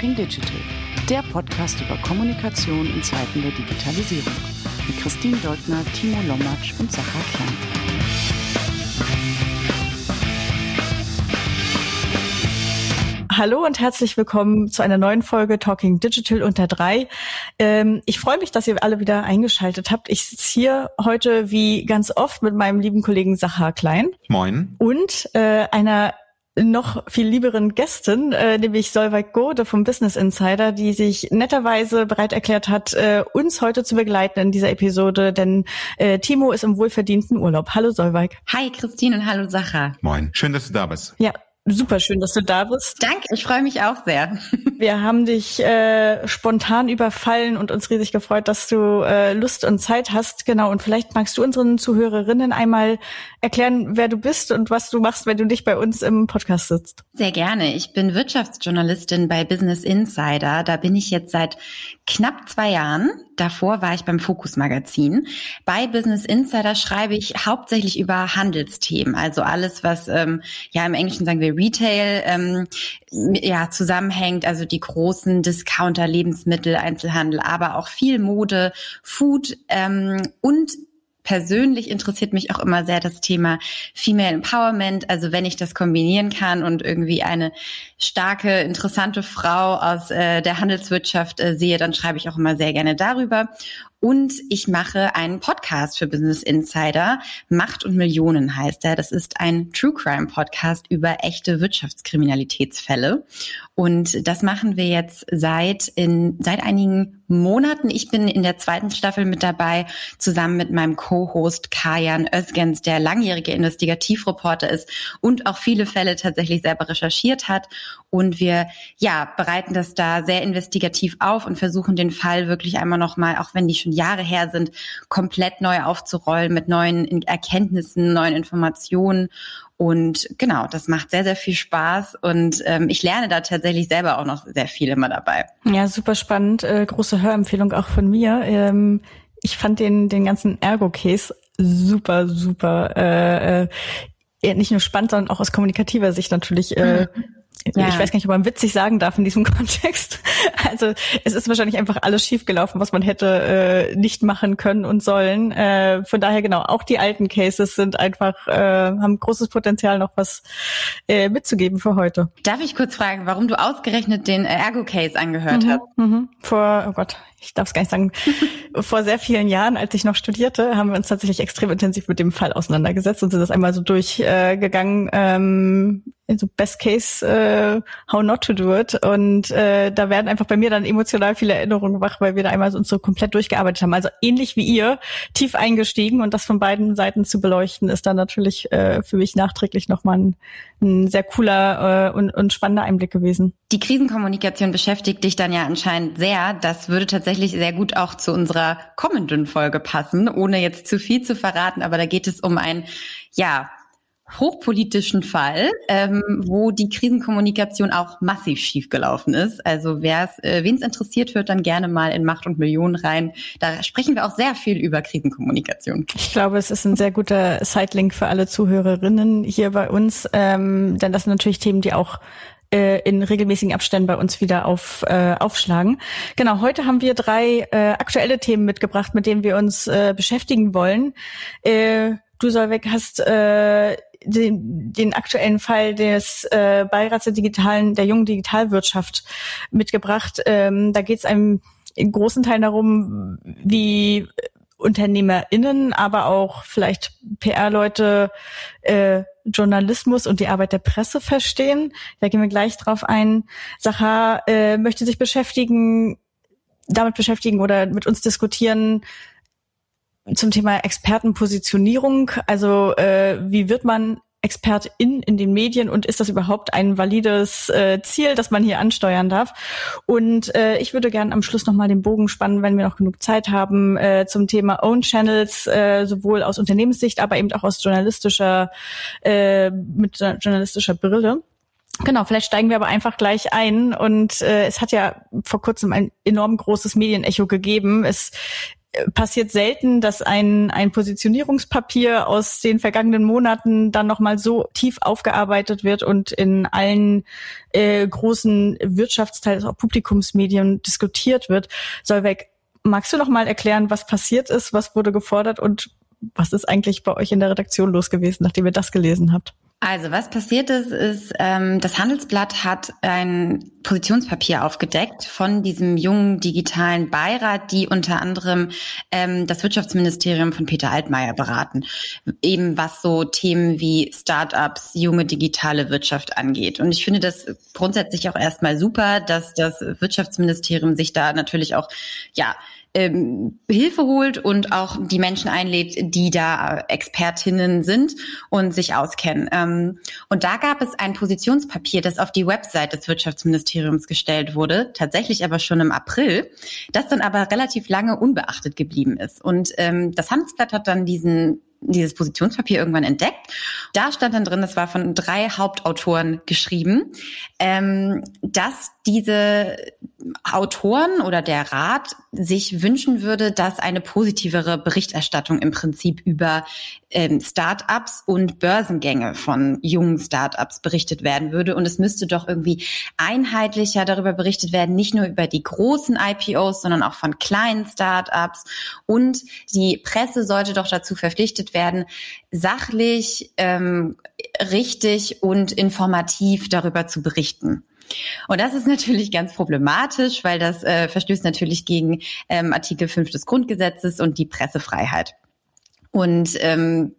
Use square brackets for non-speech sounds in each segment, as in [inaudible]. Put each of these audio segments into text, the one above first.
Talking Digital, der Podcast über Kommunikation in Zeiten der Digitalisierung. Mit Christine Deutner, Timo Lommatsch und Sacha Klein. Hallo und herzlich willkommen zu einer neuen Folge Talking Digital unter drei. Ähm, ich freue mich, dass ihr alle wieder eingeschaltet habt. Ich sitze hier heute wie ganz oft mit meinem lieben Kollegen Sacha Klein. Moin. Und äh, einer noch viel lieberen Gästin, äh, nämlich Solveig Gode vom Business Insider, die sich netterweise bereit erklärt hat, äh, uns heute zu begleiten in dieser Episode, denn äh, Timo ist im wohlverdienten Urlaub. Hallo Solveig. Hi Christine und hallo Sacha. Moin, schön, dass du da bist. Ja, Super schön, dass du da bist. Danke, ich freue mich auch sehr. [laughs] Wir haben dich äh, spontan überfallen und uns riesig gefreut, dass du äh, Lust und Zeit hast. Genau, und vielleicht magst du unseren Zuhörerinnen einmal erklären, wer du bist und was du machst, wenn du dich bei uns im Podcast sitzt. Sehr gerne. Ich bin Wirtschaftsjournalistin bei Business Insider. Da bin ich jetzt seit knapp zwei Jahren. Davor war ich beim Focus Magazin. Bei Business Insider schreibe ich hauptsächlich über Handelsthemen, also alles, was ähm, ja im Englischen sagen wir Retail ähm, ja zusammenhängt, also die großen Discounter, Lebensmittel, Einzelhandel, aber auch viel Mode, Food ähm, und persönlich interessiert mich auch immer sehr das Thema Female Empowerment. Also wenn ich das kombinieren kann und irgendwie eine starke, interessante Frau aus äh, der Handelswirtschaft äh, sehe, dann schreibe ich auch immer sehr gerne darüber. Und ich mache einen Podcast für Business Insider. Macht und Millionen heißt er. Das ist ein True Crime Podcast über echte Wirtschaftskriminalitätsfälle. Und das machen wir jetzt seit in, seit einigen Monaten. Ich bin in der zweiten Staffel mit dabei, zusammen mit meinem Co-Host Kajan Özgens, der langjährige Investigativreporter ist und auch viele Fälle tatsächlich selber recherchiert hat. Und wir, ja, bereiten das da sehr investigativ auf und versuchen den Fall wirklich einmal nochmal, auch wenn die schon Jahre her sind, komplett neu aufzurollen mit neuen Erkenntnissen, neuen Informationen. Und genau, das macht sehr, sehr viel Spaß und ähm, ich lerne da tatsächlich selber auch noch sehr viel immer dabei. Ja, super spannend. Äh, große Hörempfehlung auch von mir. Ähm, ich fand den, den ganzen Ergo-Case super, super, äh, äh, nicht nur spannend, sondern auch aus kommunikativer Sicht natürlich äh, mhm ja. ich weiß gar nicht, ob man witzig sagen darf in diesem [laughs] Kontext. Also es ist wahrscheinlich einfach alles schiefgelaufen, was man hätte äh, nicht machen können und sollen. Äh, von daher genau, auch die alten Cases sind einfach, äh, haben großes Potenzial, noch was äh, mitzugeben für heute. Darf ich kurz fragen, warum du ausgerechnet den Ergo-Case angehört mhm, hast? Mhm. Vor, oh Gott, ich darf es gar nicht sagen, [laughs] vor sehr vielen Jahren, als ich noch studierte, haben wir uns tatsächlich extrem intensiv mit dem Fall auseinandergesetzt und sind das einmal so durchgegangen, äh, ähm, so Best Case, äh, How Not to Do It. Und äh, da werden einfach bei mir dann emotional viele Erinnerungen wach, weil wir da einmal so uns so komplett durchgearbeitet haben. Also ähnlich wie ihr, tief eingestiegen und das von beiden Seiten zu beleuchten, ist dann natürlich äh, für mich nachträglich nochmal ein, ein sehr cooler äh, und, und spannender Einblick gewesen. Die Krisenkommunikation beschäftigt dich dann ja anscheinend sehr. Das würde tatsächlich tatsächlich sehr gut auch zu unserer kommenden Folge passen, ohne jetzt zu viel zu verraten. Aber da geht es um ein, ja, hochpolitischen Fall, ähm, wo die Krisenkommunikation auch massiv schiefgelaufen ist. Also wer äh, wen es interessiert, hört dann gerne mal in Macht und Millionen rein. Da sprechen wir auch sehr viel über Krisenkommunikation. Ich glaube, es ist ein sehr guter Sidelink für alle Zuhörerinnen hier bei uns, ähm, denn das sind natürlich Themen, die auch äh, in regelmäßigen Abständen bei uns wieder auf, äh, aufschlagen. Genau, heute haben wir drei äh, aktuelle Themen mitgebracht, mit denen wir uns äh, beschäftigen wollen. Äh, du, Solveig, hast äh, den, den aktuellen Fall des äh, Beirats der digitalen, der jungen Digitalwirtschaft mitgebracht. Ähm, da geht es einem in großen Teilen darum, wie UnternehmerInnen, aber auch vielleicht PR-Leute äh, Journalismus und die Arbeit der Presse verstehen. Da gehen wir gleich drauf ein. Sacha äh, möchte sich beschäftigen, damit beschäftigen oder mit uns diskutieren zum Thema Expertenpositionierung. Also äh, wie wird man Expertin in den Medien und ist das überhaupt ein valides äh, Ziel, das man hier ansteuern darf? Und äh, ich würde gerne am Schluss nochmal den Bogen spannen, wenn wir noch genug Zeit haben, äh, zum Thema Own Channels, äh, sowohl aus Unternehmenssicht, aber eben auch aus journalistischer, äh, mit journalistischer Brille. Genau, vielleicht steigen wir aber einfach gleich ein. Und äh, es hat ja vor kurzem ein enorm großes Medienecho gegeben. Es passiert selten, dass ein, ein Positionierungspapier aus den vergangenen Monaten dann nochmal so tief aufgearbeitet wird und in allen äh, großen Wirtschaftsteils, auch Publikumsmedien diskutiert wird. Solveig, magst du noch mal erklären, was passiert ist, was wurde gefordert und was ist eigentlich bei euch in der Redaktion los gewesen, nachdem ihr das gelesen habt? Also was passiert ist, ist, ähm, das Handelsblatt hat ein Positionspapier aufgedeckt von diesem jungen digitalen Beirat, die unter anderem ähm, das Wirtschaftsministerium von Peter Altmaier beraten, eben was so Themen wie Startups, junge digitale Wirtschaft angeht. Und ich finde das grundsätzlich auch erstmal super, dass das Wirtschaftsministerium sich da natürlich auch ja ähm, Hilfe holt und auch die Menschen einlädt, die da Expertinnen sind und sich auskennen. Ähm, und da gab es ein Positionspapier, das auf die Website des Wirtschaftsministeriums gestellt wurde, tatsächlich aber schon im April, das dann aber relativ lange unbeachtet geblieben ist. Und ähm, das Handelsblatt hat dann diesen dieses Positionspapier irgendwann entdeckt. Da stand dann drin, das war von drei Hauptautoren geschrieben, ähm, dass diese Autoren oder der Rat sich wünschen würde, dass eine positivere Berichterstattung im Prinzip über ähm, Start-ups und Börsengänge von jungen Start-ups berichtet werden würde. Und es müsste doch irgendwie einheitlicher darüber berichtet werden, nicht nur über die großen IPOs, sondern auch von kleinen Start-ups. Und die Presse sollte doch dazu verpflichtet werden, sachlich, ähm, richtig und informativ darüber zu berichten. Und das ist natürlich ganz problematisch, weil das äh, verstößt natürlich gegen ähm, Artikel 5 des Grundgesetzes und die Pressefreiheit. Und ähm,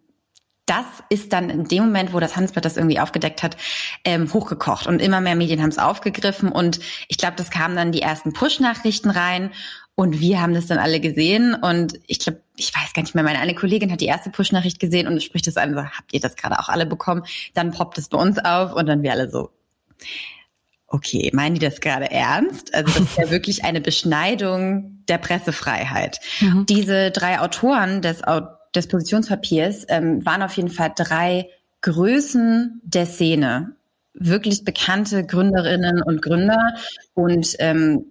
das ist dann in dem Moment, wo das Handelsblatt das irgendwie aufgedeckt hat, ähm, hochgekocht. Und immer mehr Medien haben es aufgegriffen. Und ich glaube, das kamen dann die ersten Push-Nachrichten rein. Und wir haben das dann alle gesehen. Und ich glaube, ich weiß gar nicht mehr, meine eine Kollegin hat die erste Push-Nachricht gesehen und spricht das an, so, habt ihr das gerade auch alle bekommen? Dann poppt es bei uns auf und dann wir alle so, okay, meinen die das gerade ernst? Also das ist ja [laughs] wirklich eine Beschneidung der Pressefreiheit. Mhm. Diese drei Autoren des, des Positionspapiers ähm, waren auf jeden Fall drei Größen der Szene. Wirklich bekannte Gründerinnen und Gründer. Und ähm,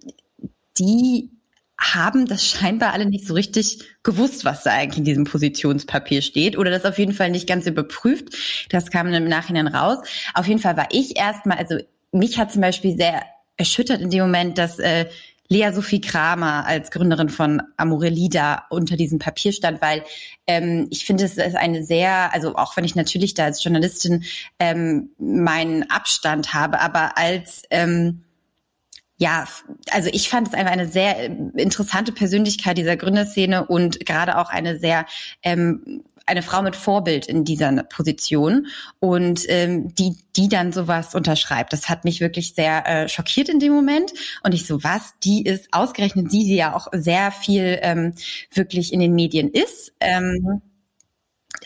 die haben das scheinbar alle nicht so richtig gewusst, was da eigentlich in diesem Positionspapier steht oder das auf jeden Fall nicht ganz überprüft. Das kam im Nachhinein raus. Auf jeden Fall war ich erstmal, also mich hat zum Beispiel sehr erschüttert in dem Moment, dass äh, Lea Sophie Kramer als Gründerin von Amorelli da unter diesem Papier stand, weil ähm, ich finde, es ist eine sehr, also auch wenn ich natürlich da als Journalistin ähm, meinen Abstand habe, aber als ähm, ja, also ich fand es einfach eine sehr interessante Persönlichkeit dieser Gründerszene und gerade auch eine sehr ähm, eine Frau mit Vorbild in dieser Position und ähm, die die dann sowas unterschreibt. Das hat mich wirklich sehr äh, schockiert in dem Moment und ich so was, die ist ausgerechnet die, die ja auch sehr viel ähm, wirklich in den Medien ist. Ähm,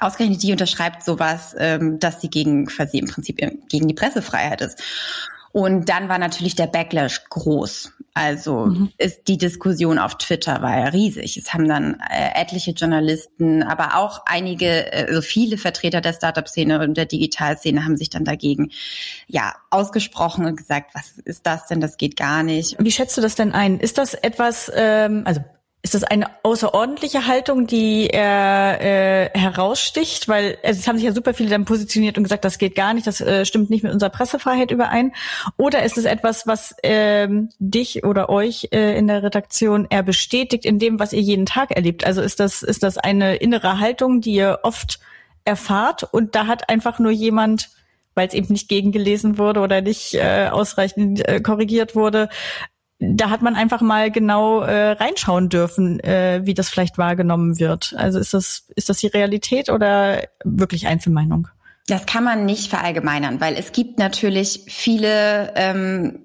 ausgerechnet die unterschreibt sowas, ähm, dass sie gegen quasi im Prinzip gegen die Pressefreiheit ist. Und dann war natürlich der Backlash groß. Also mhm. ist die Diskussion auf Twitter war ja riesig. Es haben dann äh, etliche Journalisten, aber auch einige, äh, also viele Vertreter der Startup-Szene und der Digitalszene haben sich dann dagegen ja ausgesprochen und gesagt, was ist das denn? Das geht gar nicht. Wie schätzt du das denn ein? Ist das etwas, ähm, also ist das eine außerordentliche Haltung, die er äh, heraussticht? Weil also es haben sich ja super viele dann positioniert und gesagt, das geht gar nicht, das äh, stimmt nicht mit unserer Pressefreiheit überein. Oder ist es etwas, was ähm, dich oder euch äh, in der Redaktion eher bestätigt in dem, was ihr jeden Tag erlebt? Also ist das ist das eine innere Haltung, die ihr oft erfahrt und da hat einfach nur jemand weil es eben nicht gegengelesen wurde oder nicht äh, ausreichend äh, korrigiert wurde, da hat man einfach mal genau äh, reinschauen dürfen, äh, wie das vielleicht wahrgenommen wird. Also ist das, ist das die Realität oder wirklich Einzelmeinung? Das kann man nicht verallgemeinern, weil es gibt natürlich viele ähm,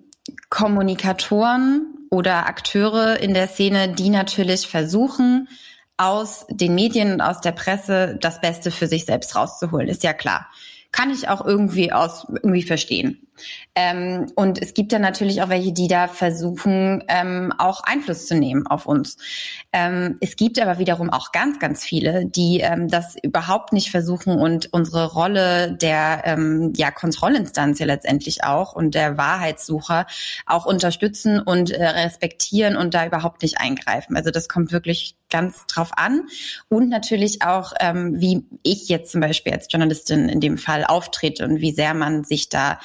Kommunikatoren oder Akteure in der Szene, die natürlich versuchen, aus den Medien und aus der Presse das Beste für sich selbst rauszuholen. Ist ja klar. Kann ich auch irgendwie aus irgendwie verstehen Ähm, und es gibt dann natürlich auch welche, die da versuchen, ähm, auch Einfluss zu nehmen auf uns. Ähm, es gibt aber wiederum auch ganz, ganz viele, die ähm, das überhaupt nicht versuchen und unsere Rolle der ähm, ja, Kontrollinstanz ja letztendlich auch und der Wahrheitssucher auch unterstützen und äh, respektieren und da überhaupt nicht eingreifen. Also das kommt wirklich ganz drauf an. Und natürlich auch, ähm, wie ich jetzt zum Beispiel als Journalistin in dem Fall auftrete und wie sehr man sich da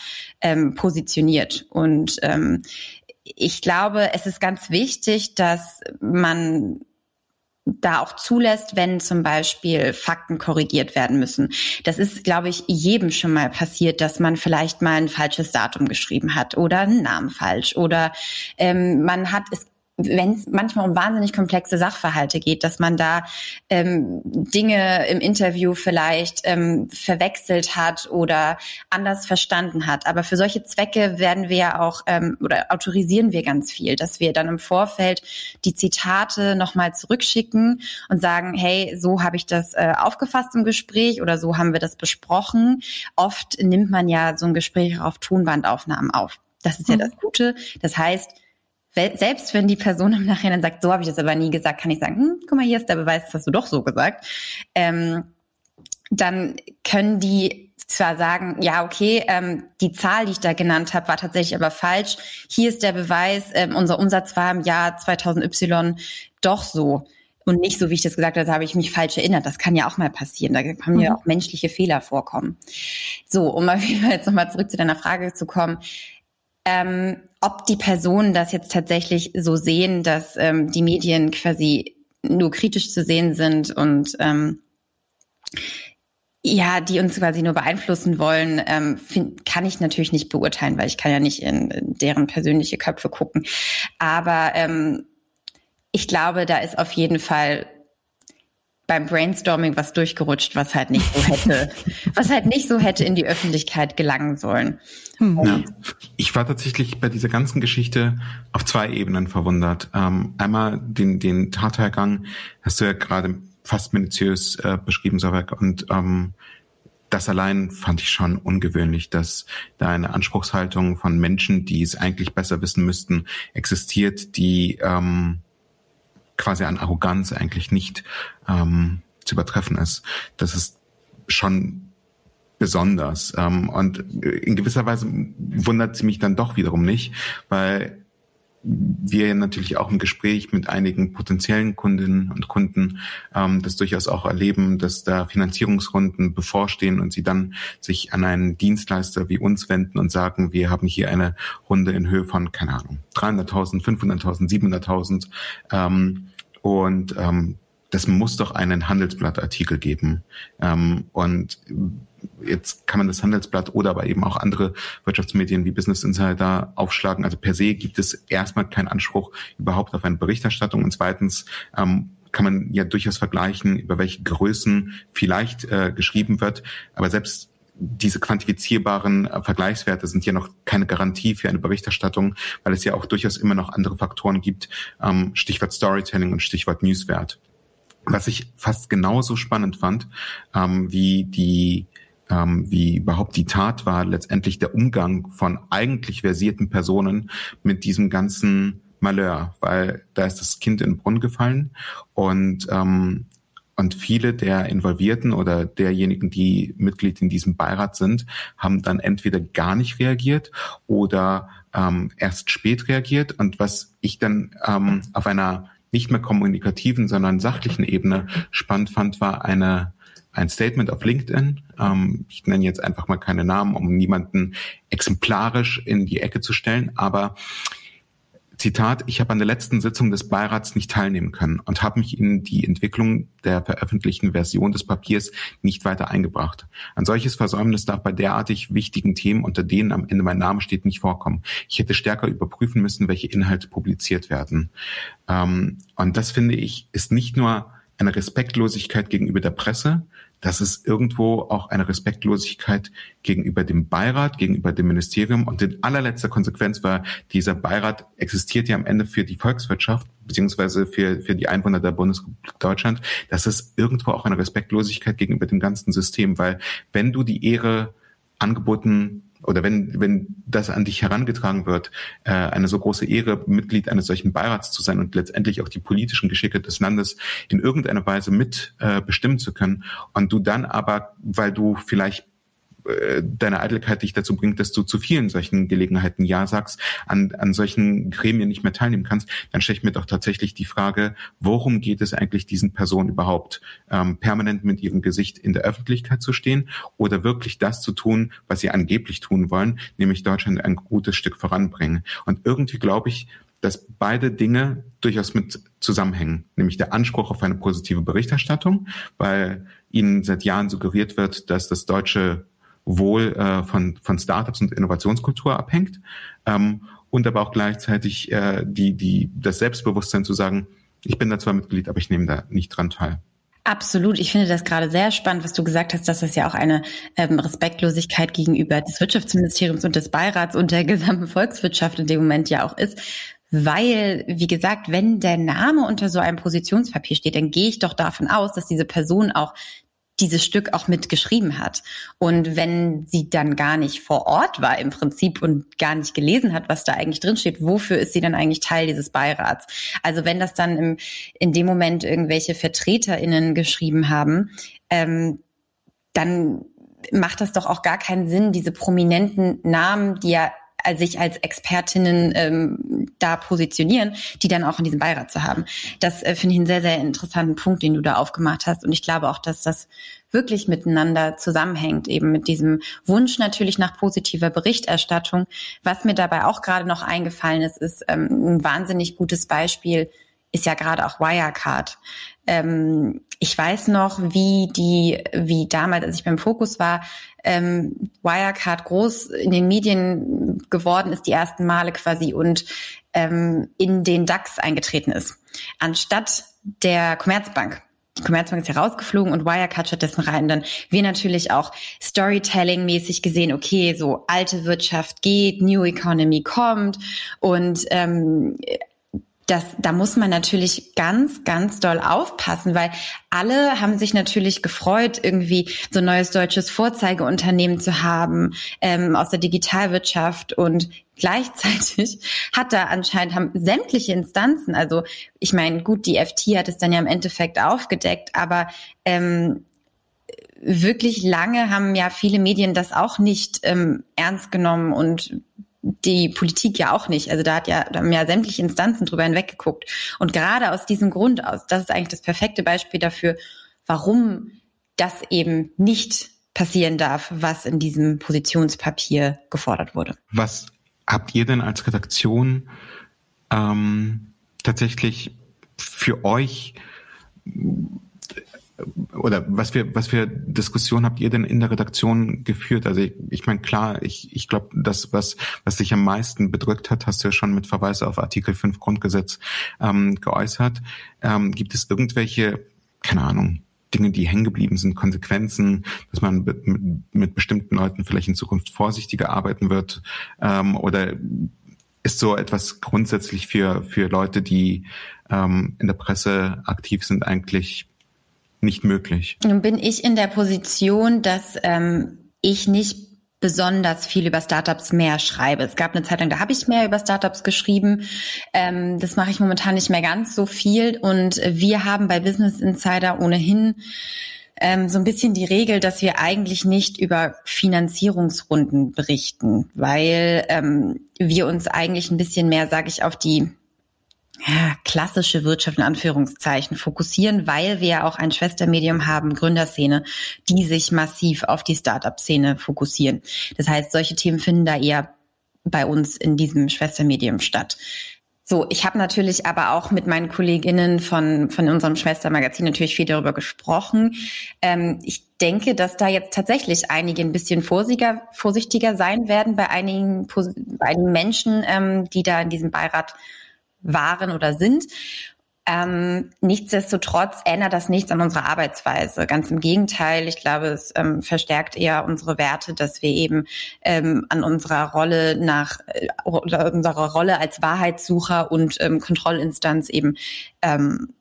ähm, positioniert. Und ähm, ich glaube, es ist ganz wichtig, dass man da auch zulässt, wenn zum Beispiel Fakten korrigiert werden müssen. Das ist, glaube ich, jedem schon mal passiert, dass man vielleicht mal ein falsches Datum geschrieben hat oder einen Namen falsch oder ähm, man hat es wenn es manchmal um wahnsinnig komplexe Sachverhalte geht, dass man da ähm, Dinge im Interview vielleicht ähm, verwechselt hat oder anders verstanden hat. Aber für solche Zwecke werden wir ja auch ähm, oder autorisieren wir ganz viel, dass wir dann im Vorfeld die Zitate nochmal zurückschicken und sagen, hey, so habe ich das äh, aufgefasst im Gespräch oder so haben wir das besprochen. Oft nimmt man ja so ein Gespräch auf Tonbandaufnahmen auf. Das ist ja mhm. das Gute. Das heißt, selbst wenn die Person im Nachhinein sagt, so habe ich das aber nie gesagt, kann ich sagen, hm, guck mal, hier ist der Beweis, das hast du doch so gesagt. Ähm, dann können die zwar sagen, ja, okay, ähm, die Zahl, die ich da genannt habe, war tatsächlich aber falsch. Hier ist der Beweis, ähm, unser Umsatz war im Jahr 2000 Y doch so. Und nicht so, wie ich das gesagt habe, habe ich mich falsch erinnert. Das kann ja auch mal passieren. Da können ja mhm. auch menschliche Fehler vorkommen. So, um mal jetzt nochmal zurück zu deiner Frage zu kommen ähm, ob die Personen das jetzt tatsächlich so sehen, dass ähm, die Medien quasi nur kritisch zu sehen sind und ähm, ja, die uns quasi nur beeinflussen wollen, ähm, find, kann ich natürlich nicht beurteilen, weil ich kann ja nicht in, in deren persönliche Köpfe gucken. Aber ähm, ich glaube, da ist auf jeden Fall beim Brainstorming was durchgerutscht, was halt nicht so hätte, [laughs] was halt nicht so hätte in die Öffentlichkeit gelangen sollen. Hm. Ja. Ich war tatsächlich bei dieser ganzen Geschichte auf zwei Ebenen verwundert. Ähm, einmal den, den Tathergang hast du ja gerade fast minutiös äh, beschrieben, Savek, und ähm, das allein fand ich schon ungewöhnlich, dass da eine Anspruchshaltung von Menschen, die es eigentlich besser wissen müssten, existiert, die ähm, quasi an Arroganz eigentlich nicht ähm, zu übertreffen ist. Das ist schon besonders. Ähm, und in gewisser Weise wundert sie mich dann doch wiederum nicht, weil wir natürlich auch im Gespräch mit einigen potenziellen Kundinnen und Kunden ähm, das durchaus auch erleben, dass da Finanzierungsrunden bevorstehen und sie dann sich an einen Dienstleister wie uns wenden und sagen, wir haben hier eine Runde in Höhe von, keine Ahnung, 300.000, 500.000, 700.000 ähm, und ähm, das muss doch einen Handelsblattartikel geben. Ähm, und jetzt kann man das Handelsblatt oder aber eben auch andere Wirtschaftsmedien wie Business Insider aufschlagen. Also per se gibt es erstmal keinen Anspruch überhaupt auf eine Berichterstattung. Und zweitens ähm, kann man ja durchaus vergleichen, über welche Größen vielleicht äh, geschrieben wird. Aber selbst diese quantifizierbaren äh, Vergleichswerte sind ja noch keine Garantie für eine Berichterstattung, weil es ja auch durchaus immer noch andere Faktoren gibt, ähm, Stichwort Storytelling und Stichwort Newswert. Was ich fast genauso spannend fand, ähm, wie die ähm, wie überhaupt die Tat war, letztendlich der Umgang von eigentlich versierten Personen mit diesem ganzen Malheur, weil da ist das Kind in den Brunnen gefallen und ähm, und viele der Involvierten oder derjenigen, die Mitglied in diesem Beirat sind, haben dann entweder gar nicht reagiert oder ähm, erst spät reagiert. Und was ich dann ähm, auf einer nicht mehr kommunikativen, sondern sachlichen Ebene spannend fand, war eine ein Statement auf LinkedIn. Ähm, ich nenne jetzt einfach mal keine Namen, um niemanden exemplarisch in die Ecke zu stellen, aber Zitat, ich habe an der letzten Sitzung des Beirats nicht teilnehmen können und habe mich in die Entwicklung der veröffentlichten Version des Papiers nicht weiter eingebracht. Ein solches Versäumnis darf bei derartig wichtigen Themen, unter denen am Ende mein Name steht, nicht vorkommen. Ich hätte stärker überprüfen müssen, welche Inhalte publiziert werden. Ähm, und das finde ich, ist nicht nur eine Respektlosigkeit gegenüber der Presse, das ist irgendwo auch eine Respektlosigkeit gegenüber dem Beirat, gegenüber dem Ministerium. Und in allerletzter Konsequenz war, dieser Beirat existiert ja am Ende für die Volkswirtschaft, beziehungsweise für, für die Einwohner der Bundesrepublik Deutschland. Das ist irgendwo auch eine Respektlosigkeit gegenüber dem ganzen System, weil wenn du die Ehre angeboten oder wenn, wenn das an dich herangetragen wird, äh, eine so große Ehre, Mitglied eines solchen Beirats zu sein und letztendlich auch die politischen Geschicke des Landes in irgendeiner Weise mit äh, bestimmen zu können. Und du dann aber, weil du vielleicht äh, deine Eitelkeit dich dazu bringt, dass du zu vielen solchen Gelegenheiten Ja sagst, an, an solchen Gremien nicht mehr teilnehmen kannst, dann stelle ich mir doch tatsächlich die Frage, worum geht es eigentlich diesen Personen überhaupt? Ähm, permanent mit ihrem Gesicht in der Öffentlichkeit zu stehen oder wirklich das zu tun, was sie angeblich tun wollen, nämlich Deutschland ein gutes Stück voranbringen. Und irgendwie glaube ich, dass beide Dinge durchaus mit zusammenhängen, nämlich der Anspruch auf eine positive Berichterstattung, weil ihnen seit Jahren suggeriert wird, dass das deutsche wohl äh, von, von Startups und Innovationskultur abhängt ähm, und aber auch gleichzeitig äh, die, die, das Selbstbewusstsein zu sagen, ich bin da zwar Mitglied, aber ich nehme da nicht dran teil. Absolut. Ich finde das gerade sehr spannend, was du gesagt hast, dass das ja auch eine ähm, Respektlosigkeit gegenüber des Wirtschaftsministeriums und des Beirats und der gesamten Volkswirtschaft in dem Moment ja auch ist. Weil, wie gesagt, wenn der Name unter so einem Positionspapier steht, dann gehe ich doch davon aus, dass diese Person auch dieses Stück auch mitgeschrieben hat. Und wenn sie dann gar nicht vor Ort war im Prinzip und gar nicht gelesen hat, was da eigentlich drinsteht, wofür ist sie dann eigentlich Teil dieses Beirats? Also wenn das dann im, in dem Moment irgendwelche VertreterInnen geschrieben haben, ähm, dann macht das doch auch gar keinen Sinn, diese prominenten Namen, die ja sich als Expertinnen ähm, da positionieren, die dann auch in diesem Beirat zu haben. Das äh, finde ich einen sehr, sehr interessanten Punkt, den du da aufgemacht hast. Und ich glaube auch, dass das wirklich miteinander zusammenhängt, eben mit diesem Wunsch natürlich nach positiver Berichterstattung. Was mir dabei auch gerade noch eingefallen ist, ist ähm, ein wahnsinnig gutes Beispiel, ist ja gerade auch Wirecard. Ähm, ich weiß noch, wie die, wie damals, als ich beim Fokus war, ähm, Wirecard groß in den Medien geworden ist, die ersten Male quasi und ähm, in den DAX eingetreten ist, anstatt der Commerzbank. Die Commerzbank ist herausgeflogen und Wirecard stattdessen rein. Dann wir natürlich auch Storytelling-mäßig gesehen, okay, so alte Wirtschaft geht, New Economy kommt und ähm, das, da muss man natürlich ganz, ganz doll aufpassen, weil alle haben sich natürlich gefreut, irgendwie so ein neues deutsches Vorzeigeunternehmen zu haben ähm, aus der Digitalwirtschaft und gleichzeitig [laughs] hat da anscheinend haben sämtliche Instanzen, also ich meine, gut, die FT hat es dann ja im Endeffekt aufgedeckt, aber ähm, wirklich lange haben ja viele Medien das auch nicht ähm, ernst genommen und die Politik ja auch nicht. Also da hat ja, da haben ja sämtliche Instanzen drüber hinweggeguckt. Und gerade aus diesem Grund aus, das ist eigentlich das perfekte Beispiel dafür, warum das eben nicht passieren darf, was in diesem Positionspapier gefordert wurde. Was habt ihr denn als Redaktion ähm, tatsächlich für euch oder was für was für Diskussionen habt ihr denn in der Redaktion geführt? Also ich, ich meine klar, ich, ich glaube, das was was dich am meisten bedrückt hat, hast du ja schon mit Verweis auf Artikel 5 Grundgesetz ähm, geäußert. Ähm, gibt es irgendwelche, keine Ahnung, Dinge, die hängen geblieben sind, Konsequenzen, dass man mit, mit, mit bestimmten Leuten vielleicht in Zukunft vorsichtiger arbeiten wird ähm, oder ist so etwas grundsätzlich für für Leute, die ähm, in der Presse aktiv sind, eigentlich nicht möglich. Nun bin ich in der Position, dass ähm, ich nicht besonders viel über Startups mehr schreibe. Es gab eine Zeit lang, da habe ich mehr über Startups geschrieben. Ähm, das mache ich momentan nicht mehr ganz so viel. Und wir haben bei Business Insider ohnehin ähm, so ein bisschen die Regel, dass wir eigentlich nicht über Finanzierungsrunden berichten, weil ähm, wir uns eigentlich ein bisschen mehr, sage ich, auf die ja, klassische Wirtschaft in Anführungszeichen fokussieren, weil wir ja auch ein Schwestermedium haben, Gründerszene, die sich massiv auf die Startup-Szene fokussieren. Das heißt, solche Themen finden da eher bei uns in diesem Schwestermedium statt. So, ich habe natürlich aber auch mit meinen Kolleginnen von, von unserem Schwestermagazin natürlich viel darüber gesprochen. Ähm, ich denke, dass da jetzt tatsächlich einige ein bisschen vorsichtiger, vorsichtiger sein werden bei einigen, bei einigen Menschen, ähm, die da in diesem Beirat waren oder sind. Ähm, nichtsdestotrotz ändert das nichts an unserer Arbeitsweise. Ganz im Gegenteil, ich glaube, es ähm, verstärkt eher unsere Werte, dass wir eben ähm, an unserer Rolle nach äh, unserer Rolle als Wahrheitssucher und ähm, Kontrollinstanz eben ähm,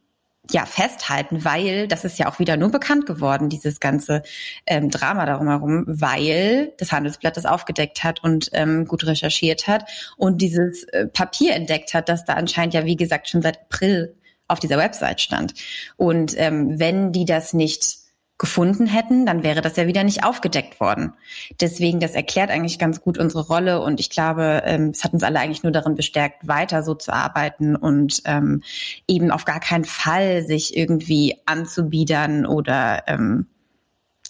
ja festhalten, weil das ist ja auch wieder nur bekannt geworden, dieses ganze ähm, Drama darum herum, weil das Handelsblatt das aufgedeckt hat und ähm, gut recherchiert hat und dieses äh, Papier entdeckt hat, das da anscheinend ja wie gesagt schon seit April auf dieser Website stand. Und ähm, wenn die das nicht gefunden hätten, dann wäre das ja wieder nicht aufgedeckt worden. Deswegen, das erklärt eigentlich ganz gut unsere Rolle und ich glaube, ähm, es hat uns alle eigentlich nur darin bestärkt, weiter so zu arbeiten und ähm, eben auf gar keinen Fall sich irgendwie anzubiedern oder ähm,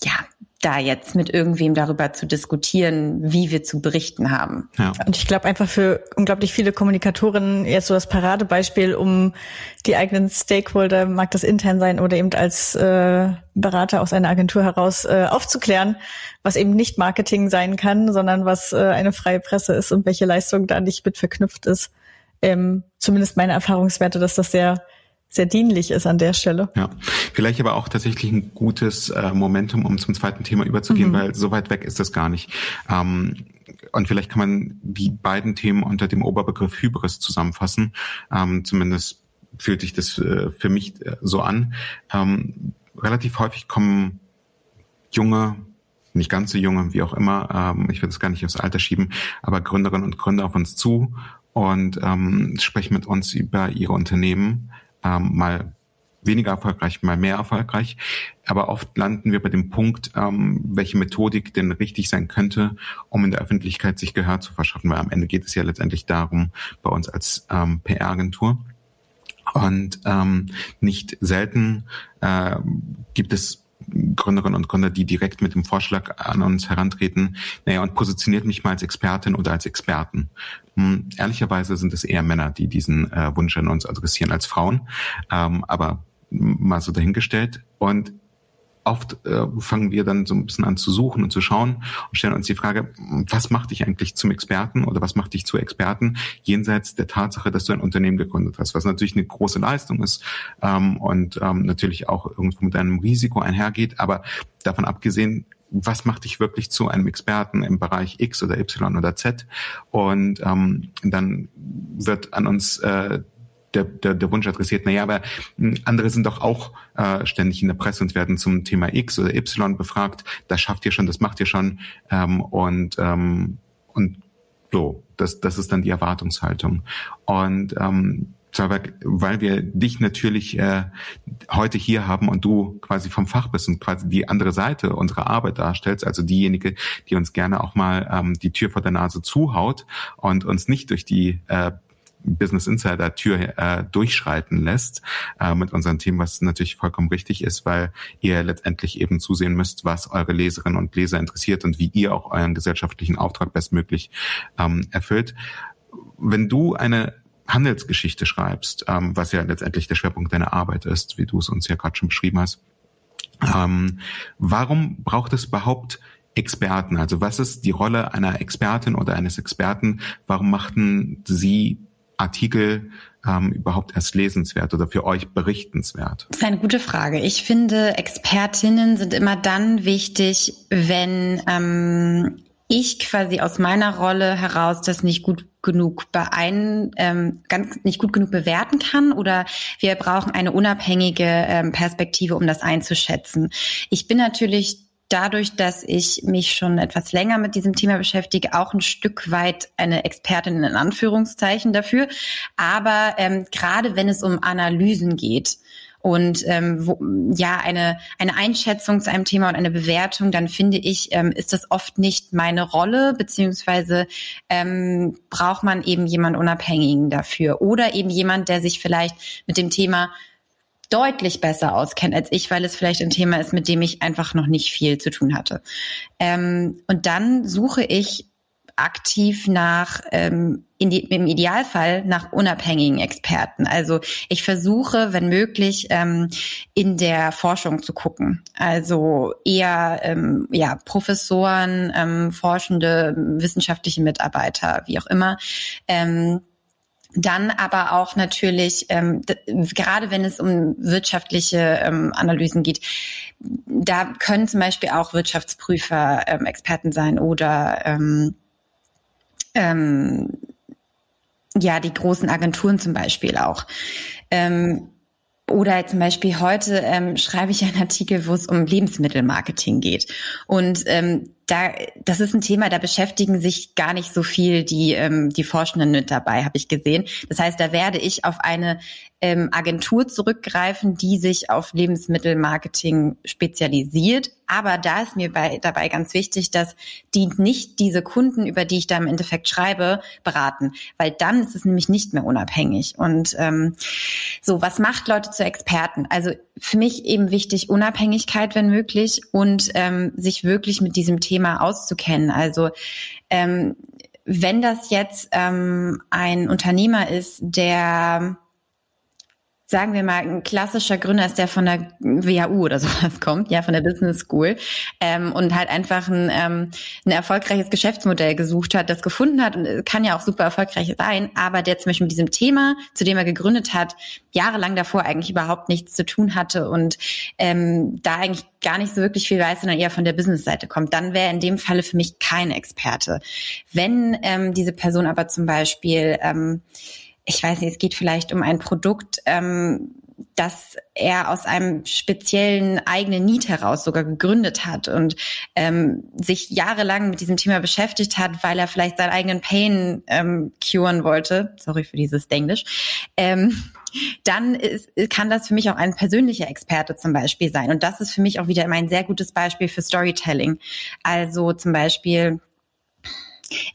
ja, da jetzt mit irgendwem darüber zu diskutieren, wie wir zu berichten haben. Ja. Und ich glaube einfach für unglaublich viele Kommunikatoren jetzt so das Paradebeispiel, um die eigenen Stakeholder, mag das intern sein oder eben als äh, Berater aus einer Agentur heraus äh, aufzuklären, was eben nicht Marketing sein kann, sondern was äh, eine freie Presse ist und welche Leistung da nicht mit verknüpft ist. Ähm, zumindest meine Erfahrungswerte, dass das sehr sehr dienlich ist an der Stelle. Ja, vielleicht aber auch tatsächlich ein gutes äh, Momentum, um zum zweiten Thema überzugehen, mhm. weil so weit weg ist das gar nicht. Ähm, und vielleicht kann man die beiden Themen unter dem Oberbegriff Hybris zusammenfassen. Ähm, zumindest fühlt sich das äh, für mich äh, so an. Ähm, relativ häufig kommen junge nicht ganz so junge, wie auch immer, ähm, ich will das gar nicht aufs Alter schieben, aber Gründerinnen und Gründer auf uns zu und ähm, sprechen mit uns über ihre Unternehmen, ähm, mal weniger erfolgreich, mal mehr erfolgreich. Aber oft landen wir bei dem Punkt, ähm, welche Methodik denn richtig sein könnte, um in der Öffentlichkeit sich Gehör zu verschaffen. Weil am Ende geht es ja letztendlich darum, bei uns als ähm, PR-Agentur. Und ähm, nicht selten äh, gibt es Gründerinnen und Gründer, die direkt mit dem Vorschlag an uns herantreten, naja, und positioniert mich mal als Expertin oder als Experten. Hm, ehrlicherweise sind es eher Männer, die diesen äh, Wunsch an uns adressieren als Frauen, ähm, aber mal so dahingestellt. Und oft äh, fangen wir dann so ein bisschen an zu suchen und zu schauen und stellen uns die Frage, was macht dich eigentlich zum Experten oder was macht dich zu Experten jenseits der Tatsache, dass du ein Unternehmen gegründet hast, was natürlich eine große Leistung ist ähm, und ähm, natürlich auch irgendwo mit einem Risiko einhergeht, aber davon abgesehen was macht dich wirklich zu einem Experten im Bereich X oder Y oder Z? Und ähm, dann wird an uns äh, der, der, der Wunsch adressiert, naja, aber hm, andere sind doch auch äh, ständig in der Presse und werden zum Thema X oder Y befragt. Das schafft ihr schon, das macht ihr schon. Ähm, und, ähm, und so, das, das ist dann die Erwartungshaltung. Und ähm, weil wir dich natürlich äh, heute hier haben und du quasi vom Fach bist und quasi die andere Seite unserer Arbeit darstellst, also diejenige, die uns gerne auch mal ähm, die Tür vor der Nase zuhaut und uns nicht durch die äh, Business Insider Tür äh, durchschreiten lässt äh, mit unseren Themen, was natürlich vollkommen richtig ist, weil ihr letztendlich eben zusehen müsst, was eure Leserinnen und Leser interessiert und wie ihr auch euren gesellschaftlichen Auftrag bestmöglich ähm, erfüllt. Wenn du eine Handelsgeschichte schreibst, ähm, was ja letztendlich der Schwerpunkt deiner Arbeit ist, wie du es uns ja gerade schon beschrieben hast, ähm, warum braucht es überhaupt Experten? Also was ist die Rolle einer Expertin oder eines Experten? Warum machten Sie Artikel ähm, überhaupt erst lesenswert oder für euch berichtenswert? Das ist eine gute Frage. Ich finde, Expertinnen sind immer dann wichtig, wenn ähm, ich quasi aus meiner Rolle heraus das nicht gut genug beein, ähm, ganz nicht gut genug bewerten kann oder wir brauchen eine unabhängige ähm, Perspektive, um das einzuschätzen. Ich bin natürlich dadurch, dass ich mich schon etwas länger mit diesem Thema beschäftige, auch ein Stück weit eine Expertin in Anführungszeichen dafür. Aber ähm, gerade wenn es um Analysen geht, und ähm, wo, ja eine eine Einschätzung zu einem Thema und eine Bewertung, dann finde ich, ähm, ist das oft nicht meine Rolle beziehungsweise ähm, braucht man eben jemand Unabhängigen dafür oder eben jemand, der sich vielleicht mit dem Thema deutlich besser auskennt als ich, weil es vielleicht ein Thema ist, mit dem ich einfach noch nicht viel zu tun hatte. Ähm, und dann suche ich aktiv nach, ähm, die, im Idealfall nach unabhängigen Experten. Also ich versuche, wenn möglich, ähm, in der Forschung zu gucken. Also eher ähm, ja, Professoren, ähm, Forschende, wissenschaftliche Mitarbeiter, wie auch immer. Ähm, dann aber auch natürlich, ähm, gerade wenn es um wirtschaftliche ähm, Analysen geht, da können zum Beispiel auch Wirtschaftsprüfer ähm, Experten sein oder ähm, ähm, ja, die großen Agenturen zum Beispiel auch. Ähm, oder zum Beispiel heute ähm, schreibe ich einen Artikel, wo es um Lebensmittelmarketing geht. Und ähm, da, das ist ein Thema, da beschäftigen sich gar nicht so viel die, ähm, die Forschenden mit dabei, habe ich gesehen. Das heißt, da werde ich auf eine ähm, Agentur zurückgreifen, die sich auf Lebensmittelmarketing spezialisiert. Aber da ist mir bei, dabei ganz wichtig, dass die nicht diese Kunden, über die ich da im Endeffekt schreibe, beraten, weil dann ist es nämlich nicht mehr unabhängig. Und ähm, so, was macht Leute zu Experten? Also für mich eben wichtig Unabhängigkeit, wenn möglich, und ähm, sich wirklich mit diesem Thema auszukennen. Also ähm, wenn das jetzt ähm, ein Unternehmer ist, der sagen wir mal, ein klassischer Gründer ist, der von der WHU oder [laughs] sowas kommt, ja, von der Business School, ähm, und halt einfach ein, ähm, ein erfolgreiches Geschäftsmodell gesucht hat, das gefunden hat und kann ja auch super erfolgreich sein, aber der zum Beispiel mit diesem Thema, zu dem er gegründet hat, jahrelang davor eigentlich überhaupt nichts zu tun hatte und ähm, da eigentlich gar nicht so wirklich viel weiß, sondern eher von der Business-Seite kommt, dann wäre in dem Falle für mich kein Experte. Wenn ähm, diese Person aber zum Beispiel ähm, ich weiß nicht, es geht vielleicht um ein Produkt, ähm, das er aus einem speziellen eigenen Need heraus sogar gegründet hat und ähm, sich jahrelang mit diesem Thema beschäftigt hat, weil er vielleicht seinen eigenen Pain ähm, curen wollte. Sorry für dieses Englisch. Ähm, dann ist, kann das für mich auch ein persönlicher Experte zum Beispiel sein. Und das ist für mich auch wieder immer ein sehr gutes Beispiel für Storytelling. Also zum Beispiel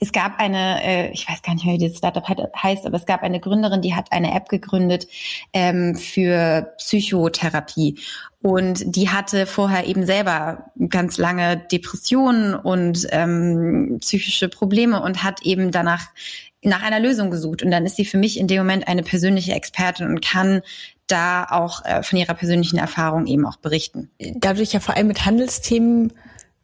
es gab eine, äh, ich weiß gar nicht mehr, wie dieses Startup heißt, aber es gab eine Gründerin, die hat eine App gegründet ähm, für Psychotherapie. Und die hatte vorher eben selber ganz lange Depressionen und ähm, psychische Probleme und hat eben danach nach einer Lösung gesucht. Und dann ist sie für mich in dem Moment eine persönliche Expertin und kann da auch äh, von ihrer persönlichen Erfahrung eben auch berichten. Dadurch ja vor allem mit Handelsthemen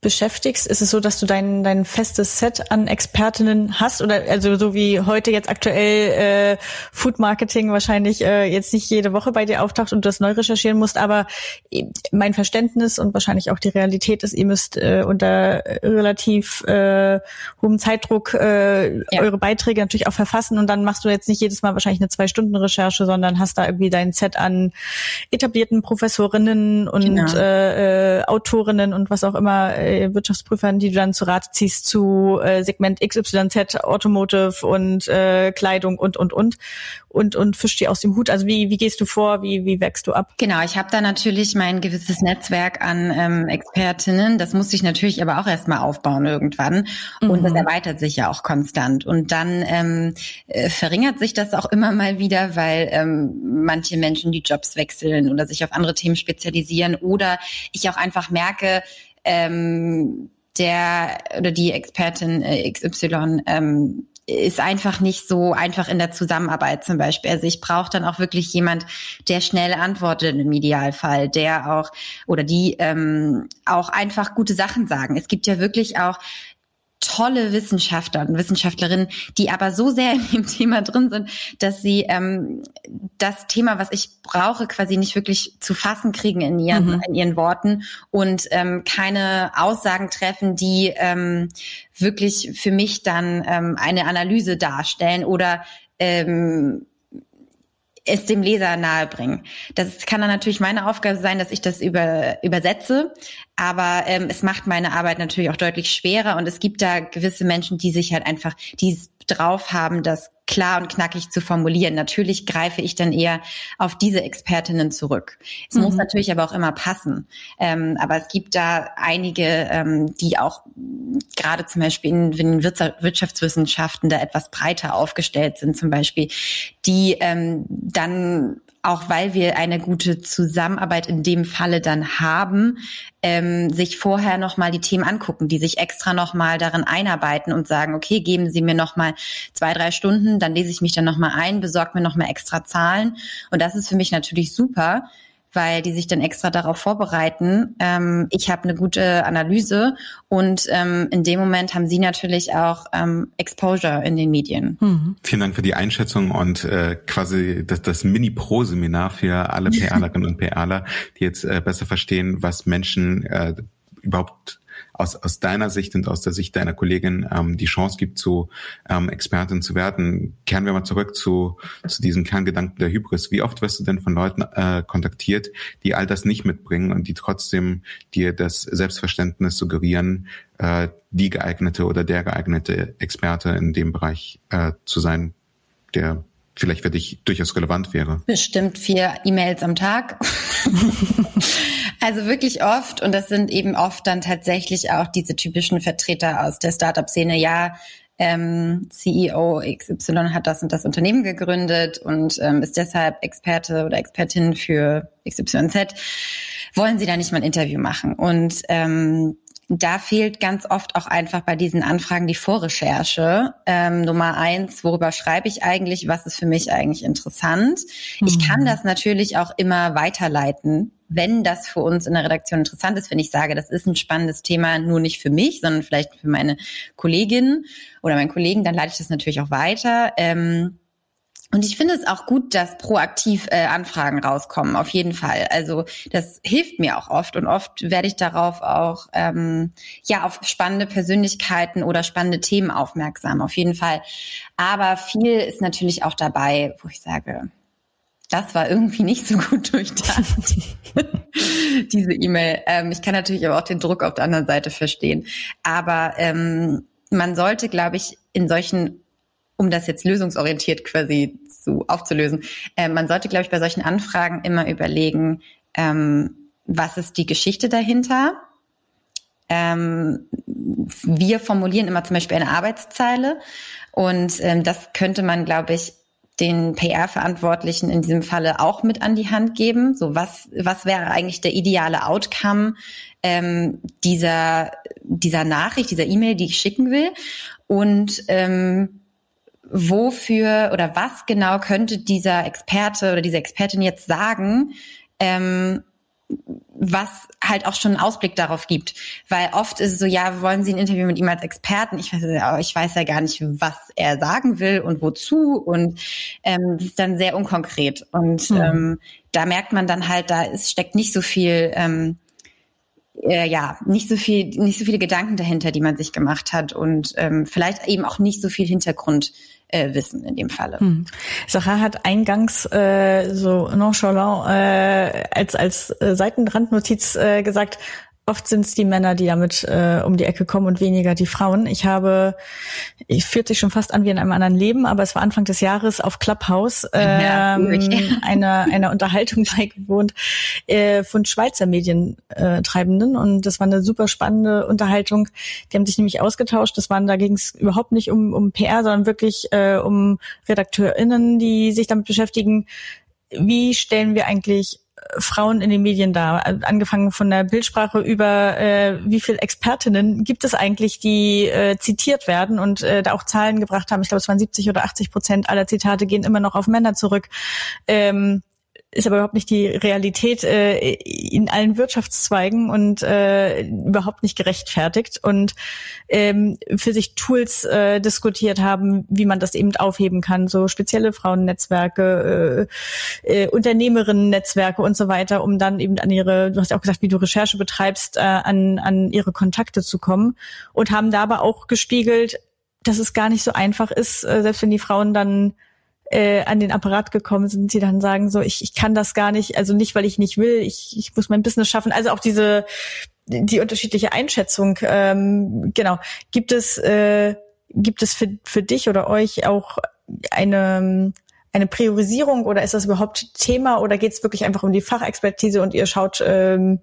beschäftigst, ist es so, dass du dein, dein festes Set an Expertinnen hast oder also so wie heute jetzt aktuell äh, Food Marketing wahrscheinlich äh, jetzt nicht jede Woche bei dir auftaucht und du das neu recherchieren musst, aber äh, mein Verständnis und wahrscheinlich auch die Realität ist, ihr müsst äh, unter relativ äh, hohem Zeitdruck äh, ja. eure Beiträge natürlich auch verfassen und dann machst du jetzt nicht jedes Mal wahrscheinlich eine zwei Stunden Recherche, sondern hast da irgendwie dein Set an etablierten Professorinnen und genau. äh, äh, Autorinnen und was auch immer äh, Wirtschaftsprüfern, die du dann zu Rate ziehst zu äh, Segment XYZ, Automotive und äh, Kleidung und, und, und und, und fischt die aus dem Hut? Also wie, wie gehst du vor? Wie, wie wächst du ab? Genau, ich habe da natürlich mein gewisses Netzwerk an ähm, Expertinnen. Das muss ich natürlich aber auch erstmal aufbauen irgendwann. Und mhm. das erweitert sich ja auch konstant. Und dann ähm, äh, verringert sich das auch immer mal wieder, weil ähm, manche Menschen die Jobs wechseln oder sich auf andere Themen spezialisieren oder ich auch einfach merke, ähm, der oder die Expertin äh, XY ähm, ist einfach nicht so einfach in der Zusammenarbeit zum Beispiel. Also ich brauche dann auch wirklich jemand, der schnell antwortet im Idealfall, der auch oder die ähm, auch einfach gute Sachen sagen. Es gibt ja wirklich auch tolle Wissenschaftler und Wissenschaftlerinnen, die aber so sehr in dem [laughs] Thema drin sind, dass sie ähm, das Thema, was ich brauche, quasi nicht wirklich zu fassen kriegen in ihren, mhm. in ihren Worten und ähm, keine Aussagen treffen, die ähm, wirklich für mich dann ähm, eine Analyse darstellen oder ähm, es dem Leser nahebringen. Das kann dann natürlich meine Aufgabe sein, dass ich das über, übersetze, aber ähm, es macht meine Arbeit natürlich auch deutlich schwerer und es gibt da gewisse Menschen, die sich halt einfach, die drauf haben, das klar und knackig zu formulieren. Natürlich greife ich dann eher auf diese Expertinnen zurück. Es mhm. muss natürlich aber auch immer passen. Ähm, aber es gibt da einige, ähm, die auch gerade zum Beispiel in, in Wirtschaftswissenschaften da etwas breiter aufgestellt sind, zum Beispiel, die ähm, dann auch weil wir eine gute Zusammenarbeit in dem Falle dann haben, ähm, sich vorher nochmal die Themen angucken, die sich extra nochmal darin einarbeiten und sagen, okay, geben Sie mir nochmal zwei, drei Stunden, dann lese ich mich dann nochmal ein, besorge mir nochmal extra Zahlen. Und das ist für mich natürlich super, weil die sich dann extra darauf vorbereiten. Ähm, ich habe eine gute Analyse und ähm, in dem Moment haben sie natürlich auch ähm, Exposure in den Medien. Mhm. Vielen Dank für die Einschätzung und äh, quasi das, das Mini-Pro-Seminar für alle [laughs] PRlerinnen und PRler, die jetzt äh, besser verstehen, was Menschen äh, überhaupt aus, aus deiner Sicht und aus der Sicht deiner Kollegin ähm, die Chance gibt, zu ähm, Expertin zu werden. Kehren wir mal zurück zu, zu diesem Kerngedanken der Hybris. Wie oft wirst du denn von Leuten äh, kontaktiert, die all das nicht mitbringen und die trotzdem dir das Selbstverständnis suggerieren, äh, die geeignete oder der geeignete Experte in dem Bereich äh, zu sein, der vielleicht für dich durchaus relevant wäre? Bestimmt vier E-Mails am Tag. [laughs] also wirklich oft. Und das sind eben oft dann tatsächlich auch diese typischen Vertreter aus der Startup-Szene. Ja, ähm, CEO XY hat das und das Unternehmen gegründet und ähm, ist deshalb Experte oder Expertin für XYZ. Wollen Sie da nicht mal ein Interview machen? Und ähm, da fehlt ganz oft auch einfach bei diesen Anfragen die Vorrecherche. Ähm, Nummer eins, worüber schreibe ich eigentlich? Was ist für mich eigentlich interessant? Mhm. Ich kann das natürlich auch immer weiterleiten, wenn das für uns in der Redaktion interessant ist, wenn ich sage, das ist ein spannendes Thema, nur nicht für mich, sondern vielleicht für meine Kollegin oder meinen Kollegen, dann leite ich das natürlich auch weiter. Ähm, und ich finde es auch gut, dass proaktiv äh, Anfragen rauskommen, auf jeden Fall. Also das hilft mir auch oft und oft werde ich darauf auch ähm, ja auf spannende Persönlichkeiten oder spannende Themen aufmerksam, auf jeden Fall. Aber viel ist natürlich auch dabei, wo ich sage, das war irgendwie nicht so gut durchdacht, [laughs] diese E-Mail. Ähm, ich kann natürlich aber auch den Druck auf der anderen Seite verstehen. Aber ähm, man sollte, glaube ich, in solchen um das jetzt lösungsorientiert quasi zu aufzulösen. Äh, man sollte, glaube ich, bei solchen Anfragen immer überlegen, ähm, was ist die Geschichte dahinter? Ähm, wir formulieren immer zum Beispiel eine Arbeitszeile und ähm, das könnte man, glaube ich, den PR-Verantwortlichen in diesem Falle auch mit an die Hand geben. So was, was wäre eigentlich der ideale Outcome ähm, dieser, dieser Nachricht, dieser E-Mail, die ich schicken will? Und ähm, wofür oder was genau könnte dieser Experte oder diese Expertin jetzt sagen, ähm, was halt auch schon einen Ausblick darauf gibt. Weil oft ist es so, ja, wollen Sie ein Interview mit ihm als Experten? Ich weiß, ich weiß ja gar nicht, was er sagen will und wozu. Und ähm, das ist dann sehr unkonkret. Und mhm. ähm, da merkt man dann halt, da ist, steckt nicht so viel, ähm, äh, ja, nicht so viel, nicht so viele Gedanken dahinter, die man sich gemacht hat und ähm, vielleicht eben auch nicht so viel Hintergrund äh, wissen in dem Falle. Hm. Sacha hat eingangs äh, so nonchalant äh, als als äh, Seitenrandnotiz äh, gesagt, Oft sind es die Männer, die damit äh, um die Ecke kommen und weniger die Frauen. Ich habe, ich fühlt sich schon fast an wie in einem anderen Leben, aber es war Anfang des Jahres auf Clubhouse ähm, ja, eine, eine Unterhaltung [laughs] beigewohnt äh, von Schweizer Medientreibenden und das war eine super spannende Unterhaltung. Die haben sich nämlich ausgetauscht. Das waren, da ging es überhaupt nicht um, um PR, sondern wirklich äh, um RedakteurInnen, die sich damit beschäftigen. Wie stellen wir eigentlich Frauen in den Medien da, angefangen von der Bildsprache über äh, wie viele Expertinnen gibt es eigentlich, die äh, zitiert werden und äh, da auch Zahlen gebracht haben. Ich glaube, es waren 70 oder 80 Prozent aller Zitate gehen immer noch auf Männer zurück. Ähm, ist aber überhaupt nicht die Realität äh, in allen Wirtschaftszweigen und äh, überhaupt nicht gerechtfertigt. Und ähm, für sich Tools äh, diskutiert haben, wie man das eben aufheben kann, so spezielle Frauennetzwerke, äh, äh, Unternehmerinnen-Netzwerke und so weiter, um dann eben an ihre, du hast ja auch gesagt, wie du Recherche betreibst, äh, an, an ihre Kontakte zu kommen. Und haben da aber auch gespiegelt, dass es gar nicht so einfach ist, äh, selbst wenn die Frauen dann äh, an den Apparat gekommen sind, die dann sagen so, ich, ich kann das gar nicht, also nicht, weil ich nicht will, ich, ich muss mein Business schaffen. Also auch diese die unterschiedliche Einschätzung. Ähm, genau, gibt es äh, gibt es für für dich oder euch auch eine eine Priorisierung oder ist das überhaupt Thema oder geht es wirklich einfach um die Fachexpertise und ihr schaut ähm,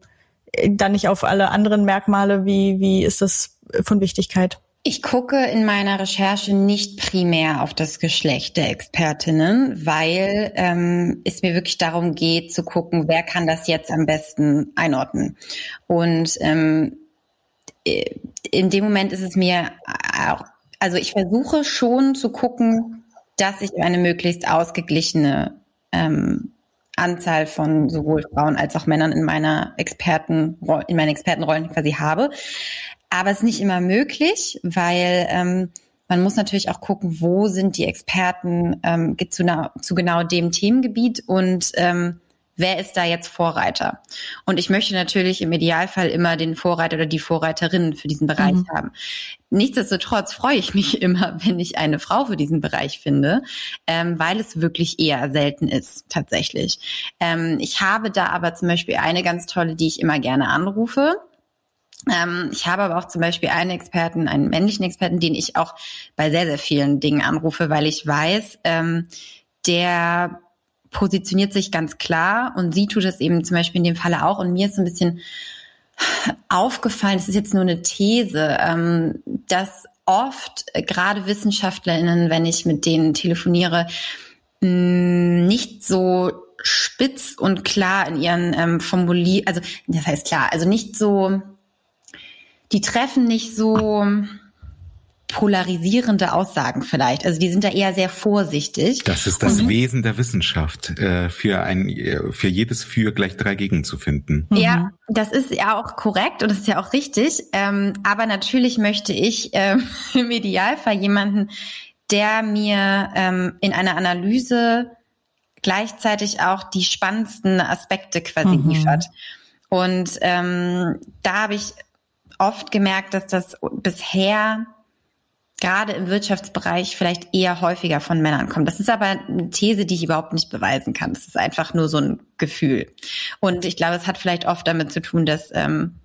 dann nicht auf alle anderen Merkmale? Wie wie ist das von Wichtigkeit? Ich gucke in meiner Recherche nicht primär auf das Geschlecht der Expertinnen, weil ähm, es mir wirklich darum geht zu gucken, wer kann das jetzt am besten einordnen. Und ähm, äh, in dem Moment ist es mir auch, also ich versuche schon zu gucken, dass ich eine möglichst ausgeglichene ähm, Anzahl von sowohl Frauen als auch Männern in meiner Experten, in meinen Expertenrollen quasi habe. Aber es ist nicht immer möglich, weil ähm, man muss natürlich auch gucken, wo sind die Experten ähm, zu, zu genau dem Themengebiet und ähm, wer ist da jetzt Vorreiter? Und ich möchte natürlich im Idealfall immer den Vorreiter oder die Vorreiterin für diesen Bereich mhm. haben. Nichtsdestotrotz freue ich mich [laughs] immer, wenn ich eine Frau für diesen Bereich finde, ähm, weil es wirklich eher selten ist, tatsächlich. Ähm, ich habe da aber zum Beispiel eine ganz tolle, die ich immer gerne anrufe. Ähm, ich habe aber auch zum Beispiel einen Experten, einen männlichen Experten, den ich auch bei sehr, sehr vielen Dingen anrufe, weil ich weiß, ähm, der positioniert sich ganz klar und sie tut es eben zum Beispiel in dem Falle auch. Und mir ist so ein bisschen aufgefallen, es ist jetzt nur eine These, ähm, dass oft äh, gerade WissenschaftlerInnen, wenn ich mit denen telefoniere, mh, mm, nicht so spitz und klar in ihren ähm, Formulier, also das heißt klar, also nicht so, die treffen nicht so polarisierende Aussagen vielleicht. Also die sind da eher sehr vorsichtig. Das ist das und, Wesen der Wissenschaft, äh, für ein für jedes Für gleich drei Gegen zu finden. Ja, mhm. das ist ja auch korrekt und das ist ja auch richtig. Ähm, aber natürlich möchte ich ähm, [laughs] im Idealfall jemanden, der mir ähm, in einer Analyse gleichzeitig auch die spannendsten Aspekte quasi mhm. liefert. Und ähm, da habe ich oft gemerkt, dass das bisher gerade im Wirtschaftsbereich vielleicht eher häufiger von Männern kommt. Das ist aber eine These, die ich überhaupt nicht beweisen kann. Das ist einfach nur so ein Gefühl. Und ich glaube, es hat vielleicht oft damit zu tun, dass ähm,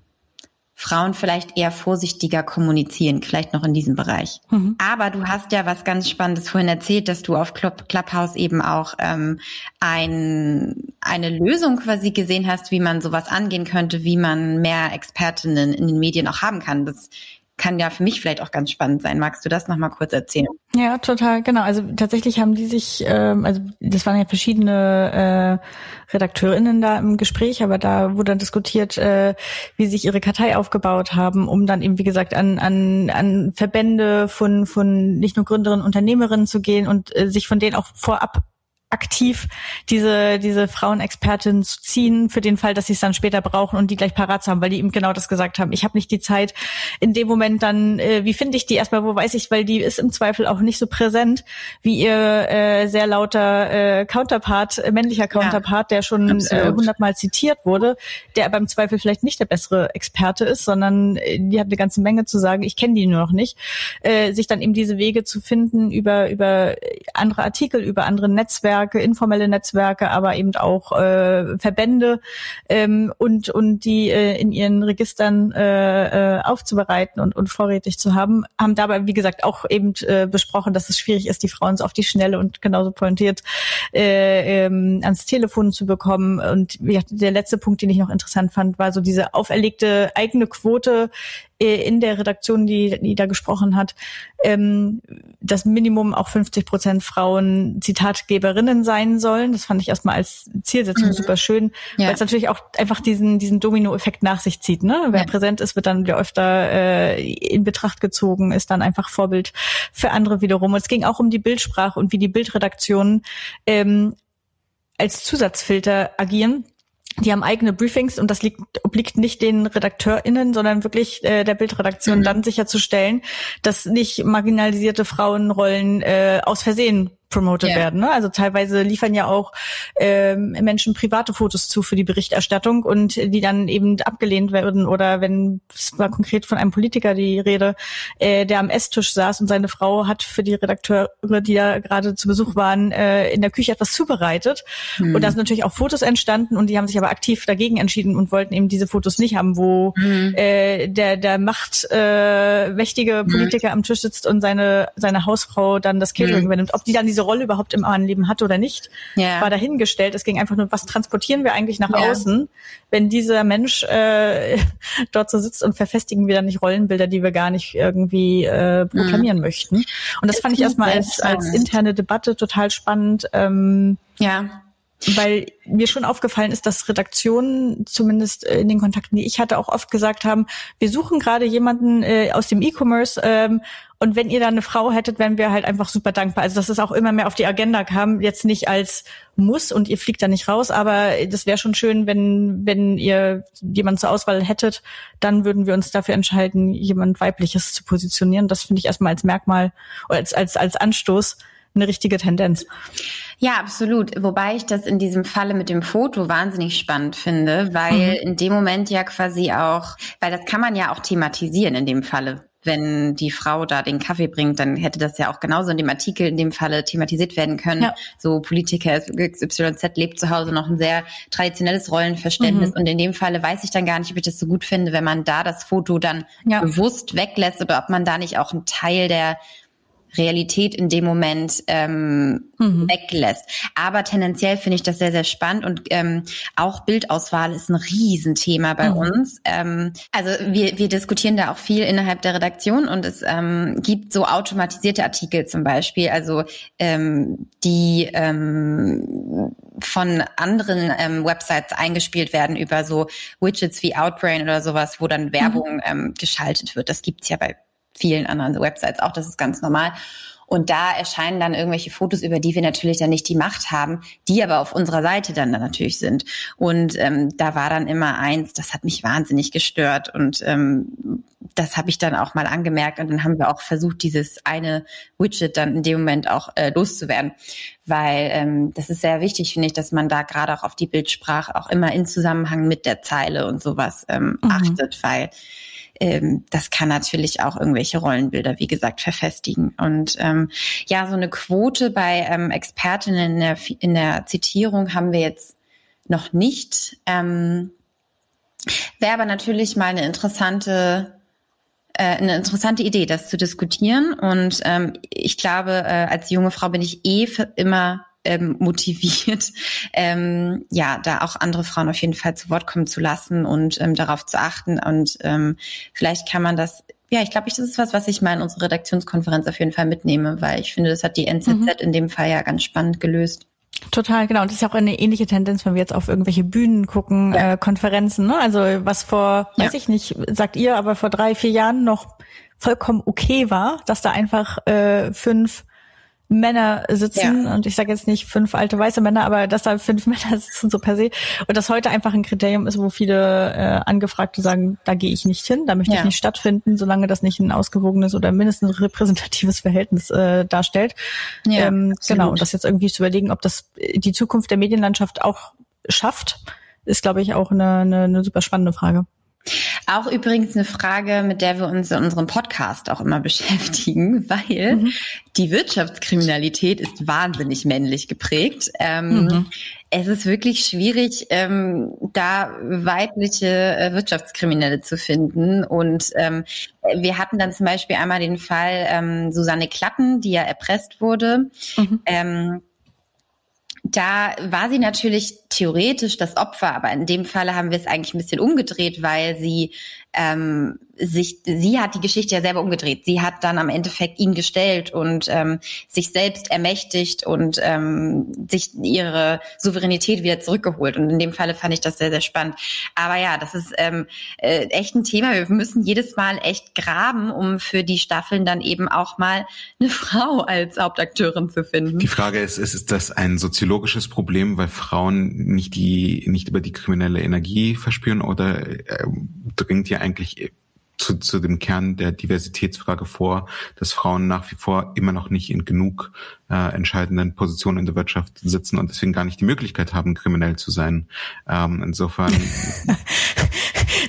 Frauen vielleicht eher vorsichtiger kommunizieren, vielleicht noch in diesem Bereich. Mhm. Aber du hast ja was ganz Spannendes vorhin erzählt, dass du auf Club, Clubhouse eben auch ähm, ein, eine Lösung quasi gesehen hast, wie man sowas angehen könnte, wie man mehr Expertinnen in den Medien auch haben kann. Das kann ja für mich vielleicht auch ganz spannend sein. Magst du das nochmal kurz erzählen? Ja, total, genau. Also tatsächlich haben die sich, ähm, also das waren ja verschiedene äh, RedakteurInnen da im Gespräch, aber da wurde dann diskutiert, äh, wie sich ihre Kartei aufgebaut haben, um dann eben, wie gesagt, an, an, an Verbände von, von nicht nur Gründerinnen, Unternehmerinnen zu gehen und äh, sich von denen auch vorab aktiv diese diese Frauenexpertin zu ziehen für den Fall, dass sie es dann später brauchen und die gleich parat zu haben, weil die eben genau das gesagt haben. Ich habe nicht die Zeit in dem Moment dann, äh, wie finde ich die erstmal, wo weiß ich, weil die ist im Zweifel auch nicht so präsent wie ihr äh, sehr lauter äh, Counterpart, äh, männlicher Counterpart, ja, der schon äh, hundertmal zitiert wurde, der aber im Zweifel vielleicht nicht der bessere Experte ist, sondern äh, die hat eine ganze Menge zu sagen. Ich kenne die nur noch nicht. Äh, sich dann eben diese Wege zu finden über über andere Artikel, über andere Netzwerke informelle Netzwerke, aber eben auch äh, Verbände ähm, und und die äh, in ihren Registern äh, äh, aufzubereiten und, und vorrätig zu haben, haben dabei wie gesagt auch eben äh, besprochen, dass es schwierig ist, die Frauen so auf die Schnelle und genauso pointiert äh, ähm, ans Telefon zu bekommen. Und der letzte Punkt, den ich noch interessant fand, war so diese auferlegte eigene Quote äh, in der Redaktion, die, die da gesprochen hat, ähm, das Minimum auch 50 Prozent Frauen Zitatgeberinnen sein sollen. Das fand ich erstmal als Zielsetzung mhm. super schön, ja. weil es natürlich auch einfach diesen, diesen Domino-Effekt nach sich zieht. Ne? Wer ja. präsent ist, wird dann wieder öfter äh, in Betracht gezogen, ist dann einfach Vorbild für andere wiederum. Und es ging auch um die Bildsprache und wie die Bildredaktionen ähm, als Zusatzfilter agieren die haben eigene Briefings und das liegt, obliegt nicht den RedakteurInnen, sondern wirklich äh, der Bildredaktion mhm. dann sicherzustellen, dass nicht marginalisierte Frauenrollen äh, aus Versehen promoted yeah. werden. Ne? Also teilweise liefern ja auch ähm, Menschen private Fotos zu für die Berichterstattung und die dann eben abgelehnt werden oder wenn es war konkret von einem Politiker die Rede, äh, der am Esstisch saß und seine Frau hat für die Redakteure, die da gerade zu Besuch waren, äh, in der Küche etwas zubereitet mhm. und da sind natürlich auch Fotos entstanden und die haben sich aber aktiv dagegen entschieden und wollten eben diese Fotos nicht haben, wo mhm. äh, der der macht äh, mächtige mhm. Politiker mhm. am Tisch sitzt und seine seine Hausfrau dann das Catering mhm. übernimmt. Ob die dann diese diese Rolle überhaupt im Leben hat oder nicht, ja. war dahingestellt. Es ging einfach nur, was transportieren wir eigentlich nach ja. außen, wenn dieser Mensch äh, [laughs] dort so sitzt und verfestigen wir dann nicht Rollenbilder, die wir gar nicht irgendwie äh, proklamieren mhm. möchten. Und das fand ich erstmal als, als interne Debatte total spannend. Ähm, ja weil mir schon aufgefallen ist, dass Redaktionen, zumindest in den Kontakten, die ich hatte, auch oft gesagt haben, wir suchen gerade jemanden äh, aus dem E-Commerce ähm, und wenn ihr da eine Frau hättet, wären wir halt einfach super dankbar. Also dass es auch immer mehr auf die Agenda kam, jetzt nicht als muss und ihr fliegt da nicht raus, aber das wäre schon schön, wenn, wenn ihr jemanden zur Auswahl hättet, dann würden wir uns dafür entscheiden, jemand weibliches zu positionieren. Das finde ich erstmal als Merkmal oder als, als, als Anstoß eine richtige Tendenz. Ja, absolut. Wobei ich das in diesem Falle mit dem Foto wahnsinnig spannend finde, weil mhm. in dem Moment ja quasi auch, weil das kann man ja auch thematisieren in dem Falle wenn die Frau da den Kaffee bringt, dann hätte das ja auch genauso in dem Artikel in dem Falle thematisiert werden können. Ja. So Politiker XYZ lebt zu Hause noch ein sehr traditionelles Rollenverständnis mhm. und in dem Falle weiß ich dann gar nicht, ob ich das so gut finde, wenn man da das Foto dann ja. bewusst weglässt oder ob man da nicht auch einen Teil der Realität in dem Moment ähm, mhm. weglässt. Aber tendenziell finde ich das sehr, sehr spannend und ähm, auch Bildauswahl ist ein Riesenthema bei mhm. uns. Ähm, also wir, wir diskutieren da auch viel innerhalb der Redaktion und es ähm, gibt so automatisierte Artikel zum Beispiel, also ähm, die ähm, von anderen ähm, Websites eingespielt werden über so Widgets wie Outbrain oder sowas, wo dann Werbung mhm. ähm, geschaltet wird. Das gibt's ja bei vielen anderen Websites auch, das ist ganz normal. Und da erscheinen dann irgendwelche Fotos, über die wir natürlich dann nicht die Macht haben, die aber auf unserer Seite dann, dann natürlich sind. Und ähm, da war dann immer eins, das hat mich wahnsinnig gestört. Und ähm, das habe ich dann auch mal angemerkt. Und dann haben wir auch versucht, dieses eine Widget dann in dem Moment auch äh, loszuwerden. Weil ähm, das ist sehr wichtig, finde ich, dass man da gerade auch auf die Bildsprache auch immer in Zusammenhang mit der Zeile und sowas ähm, mhm. achtet, weil ähm, das kann natürlich auch irgendwelche Rollenbilder, wie gesagt, verfestigen. Und ähm, ja, so eine Quote bei ähm, Expertinnen in der, in der Zitierung haben wir jetzt noch nicht. Ähm, Wäre aber natürlich mal eine interessante äh, eine interessante Idee, das zu diskutieren. Und ähm, ich glaube, äh, als junge Frau bin ich eh immer ähm, motiviert, [laughs] ähm, ja, da auch andere Frauen auf jeden Fall zu Wort kommen zu lassen und ähm, darauf zu achten. Und ähm, vielleicht kann man das ja, ich glaube, das ist was, was ich mal in unsere Redaktionskonferenz auf jeden Fall mitnehme, weil ich finde, das hat die NZZ mhm. in dem Fall ja ganz spannend gelöst. Total, genau. Und das ist ja auch eine ähnliche Tendenz, wenn wir jetzt auf irgendwelche Bühnen gucken, ja. äh, Konferenzen. Ne? Also was vor, ja. weiß ich nicht, sagt ihr, aber vor drei, vier Jahren noch vollkommen okay war, dass da einfach äh, fünf Männer sitzen ja. und ich sage jetzt nicht fünf alte weiße Männer, aber dass da fünf [laughs] Männer sitzen so per se und das heute einfach ein Kriterium ist, wo viele äh, Angefragte sagen, da gehe ich nicht hin, da möchte ja. ich nicht stattfinden, solange das nicht ein ausgewogenes oder mindestens repräsentatives Verhältnis äh, darstellt. Ja, ähm, genau und das jetzt irgendwie zu überlegen, ob das die Zukunft der Medienlandschaft auch schafft, ist glaube ich auch eine, eine, eine super spannende Frage. Auch übrigens eine Frage, mit der wir uns in unserem Podcast auch immer [laughs] beschäftigen, weil mhm. die Wirtschaftskriminalität ist wahnsinnig männlich geprägt. Ähm, mhm. Es ist wirklich schwierig, ähm, da weibliche äh, Wirtschaftskriminelle zu finden. Und ähm, wir hatten dann zum Beispiel einmal den Fall ähm, Susanne Klatten, die ja erpresst wurde. Mhm. Da war sie natürlich theoretisch das Opfer, aber in dem Falle haben wir es eigentlich ein bisschen umgedreht, weil sie ähm, sich, sie hat die Geschichte ja selber umgedreht. Sie hat dann am Endeffekt ihn gestellt und ähm, sich selbst ermächtigt und ähm, sich ihre Souveränität wieder zurückgeholt. Und in dem Falle fand ich das sehr, sehr spannend. Aber ja, das ist ähm, äh, echt ein Thema. Wir müssen jedes Mal echt graben, um für die Staffeln dann eben auch mal eine [laughs] Frau als Hauptakteurin zu finden. Die Frage ist, ist das ein soziologisches Problem, weil Frauen nicht die nicht über die kriminelle Energie verspüren oder äh, dringt ja eigentlich zu, zu dem Kern der Diversitätsfrage vor, dass Frauen nach wie vor immer noch nicht in genug äh, entscheidenden Positionen in der Wirtschaft sitzen und deswegen gar nicht die Möglichkeit haben, kriminell zu sein. Ähm, insofern. [laughs]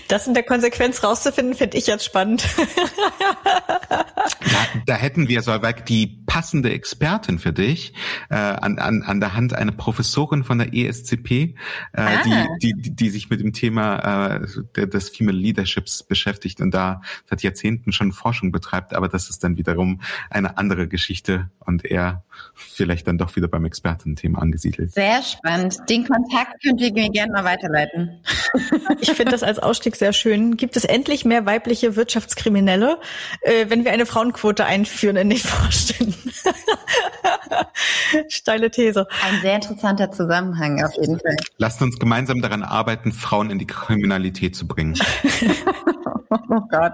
Das in der Konsequenz rauszufinden, finde ich jetzt spannend. [laughs] da, da hätten wir, Solveig, die passende Expertin für dich äh, an, an, an der Hand, eine Professorin von der ESCP, äh, ah. die, die, die sich mit dem Thema äh, des Female Leaderships beschäftigt und da seit Jahrzehnten schon Forschung betreibt, aber das ist dann wiederum eine andere Geschichte und eher vielleicht dann doch wieder beim Expertenthema angesiedelt. Sehr spannend. Den Kontakt könnt ihr mir gerne mal weiterleiten. Ich finde das als Ausstieg sehr schön. Gibt es endlich mehr weibliche Wirtschaftskriminelle, äh, wenn wir eine Frauenquote einführen in den [laughs] Vorständen? Steile These. Ein sehr interessanter Zusammenhang auf jeden Fall. Lasst uns gemeinsam daran arbeiten, Frauen in die Kriminalität zu bringen. [laughs] Oh Gott.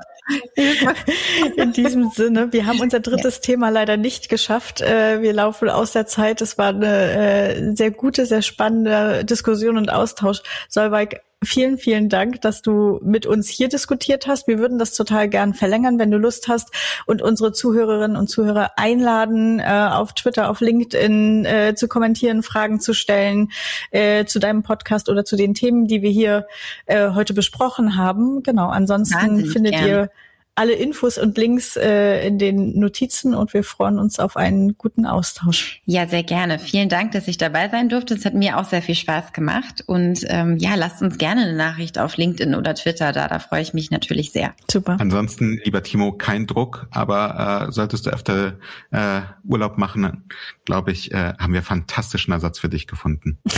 In diesem Sinne, wir haben unser drittes ja. Thema leider nicht geschafft. Äh, wir laufen aus der Zeit. Es war eine äh, sehr gute, sehr spannende Diskussion und Austausch. Solveig, vielen, vielen Dank, dass du mit uns hier diskutiert hast. Wir würden das total gern verlängern, wenn du Lust hast und unsere Zuhörerinnen und Zuhörer einladen, äh, auf Twitter, auf LinkedIn äh, zu kommentieren, Fragen zu stellen äh, zu deinem Podcast oder zu den Themen, die wir hier äh, heute besprochen haben. Genau, ansonsten Wahnsinnig findet gern. ihr alle Infos und Links äh, in den Notizen und wir freuen uns auf einen guten Austausch. Ja, sehr gerne. Vielen Dank, dass ich dabei sein durfte. Es hat mir auch sehr viel Spaß gemacht. Und ähm, ja, lasst uns gerne eine Nachricht auf LinkedIn oder Twitter da. Da freue ich mich natürlich sehr. Super. Ansonsten, lieber Timo, kein Druck, aber äh, solltest du öfter äh, Urlaub machen, glaube ich, äh, haben wir fantastischen Ersatz für dich gefunden. [laughs]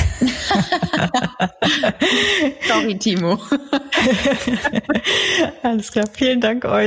Sorry, Timo. [laughs] Alles klar. Vielen Dank euch.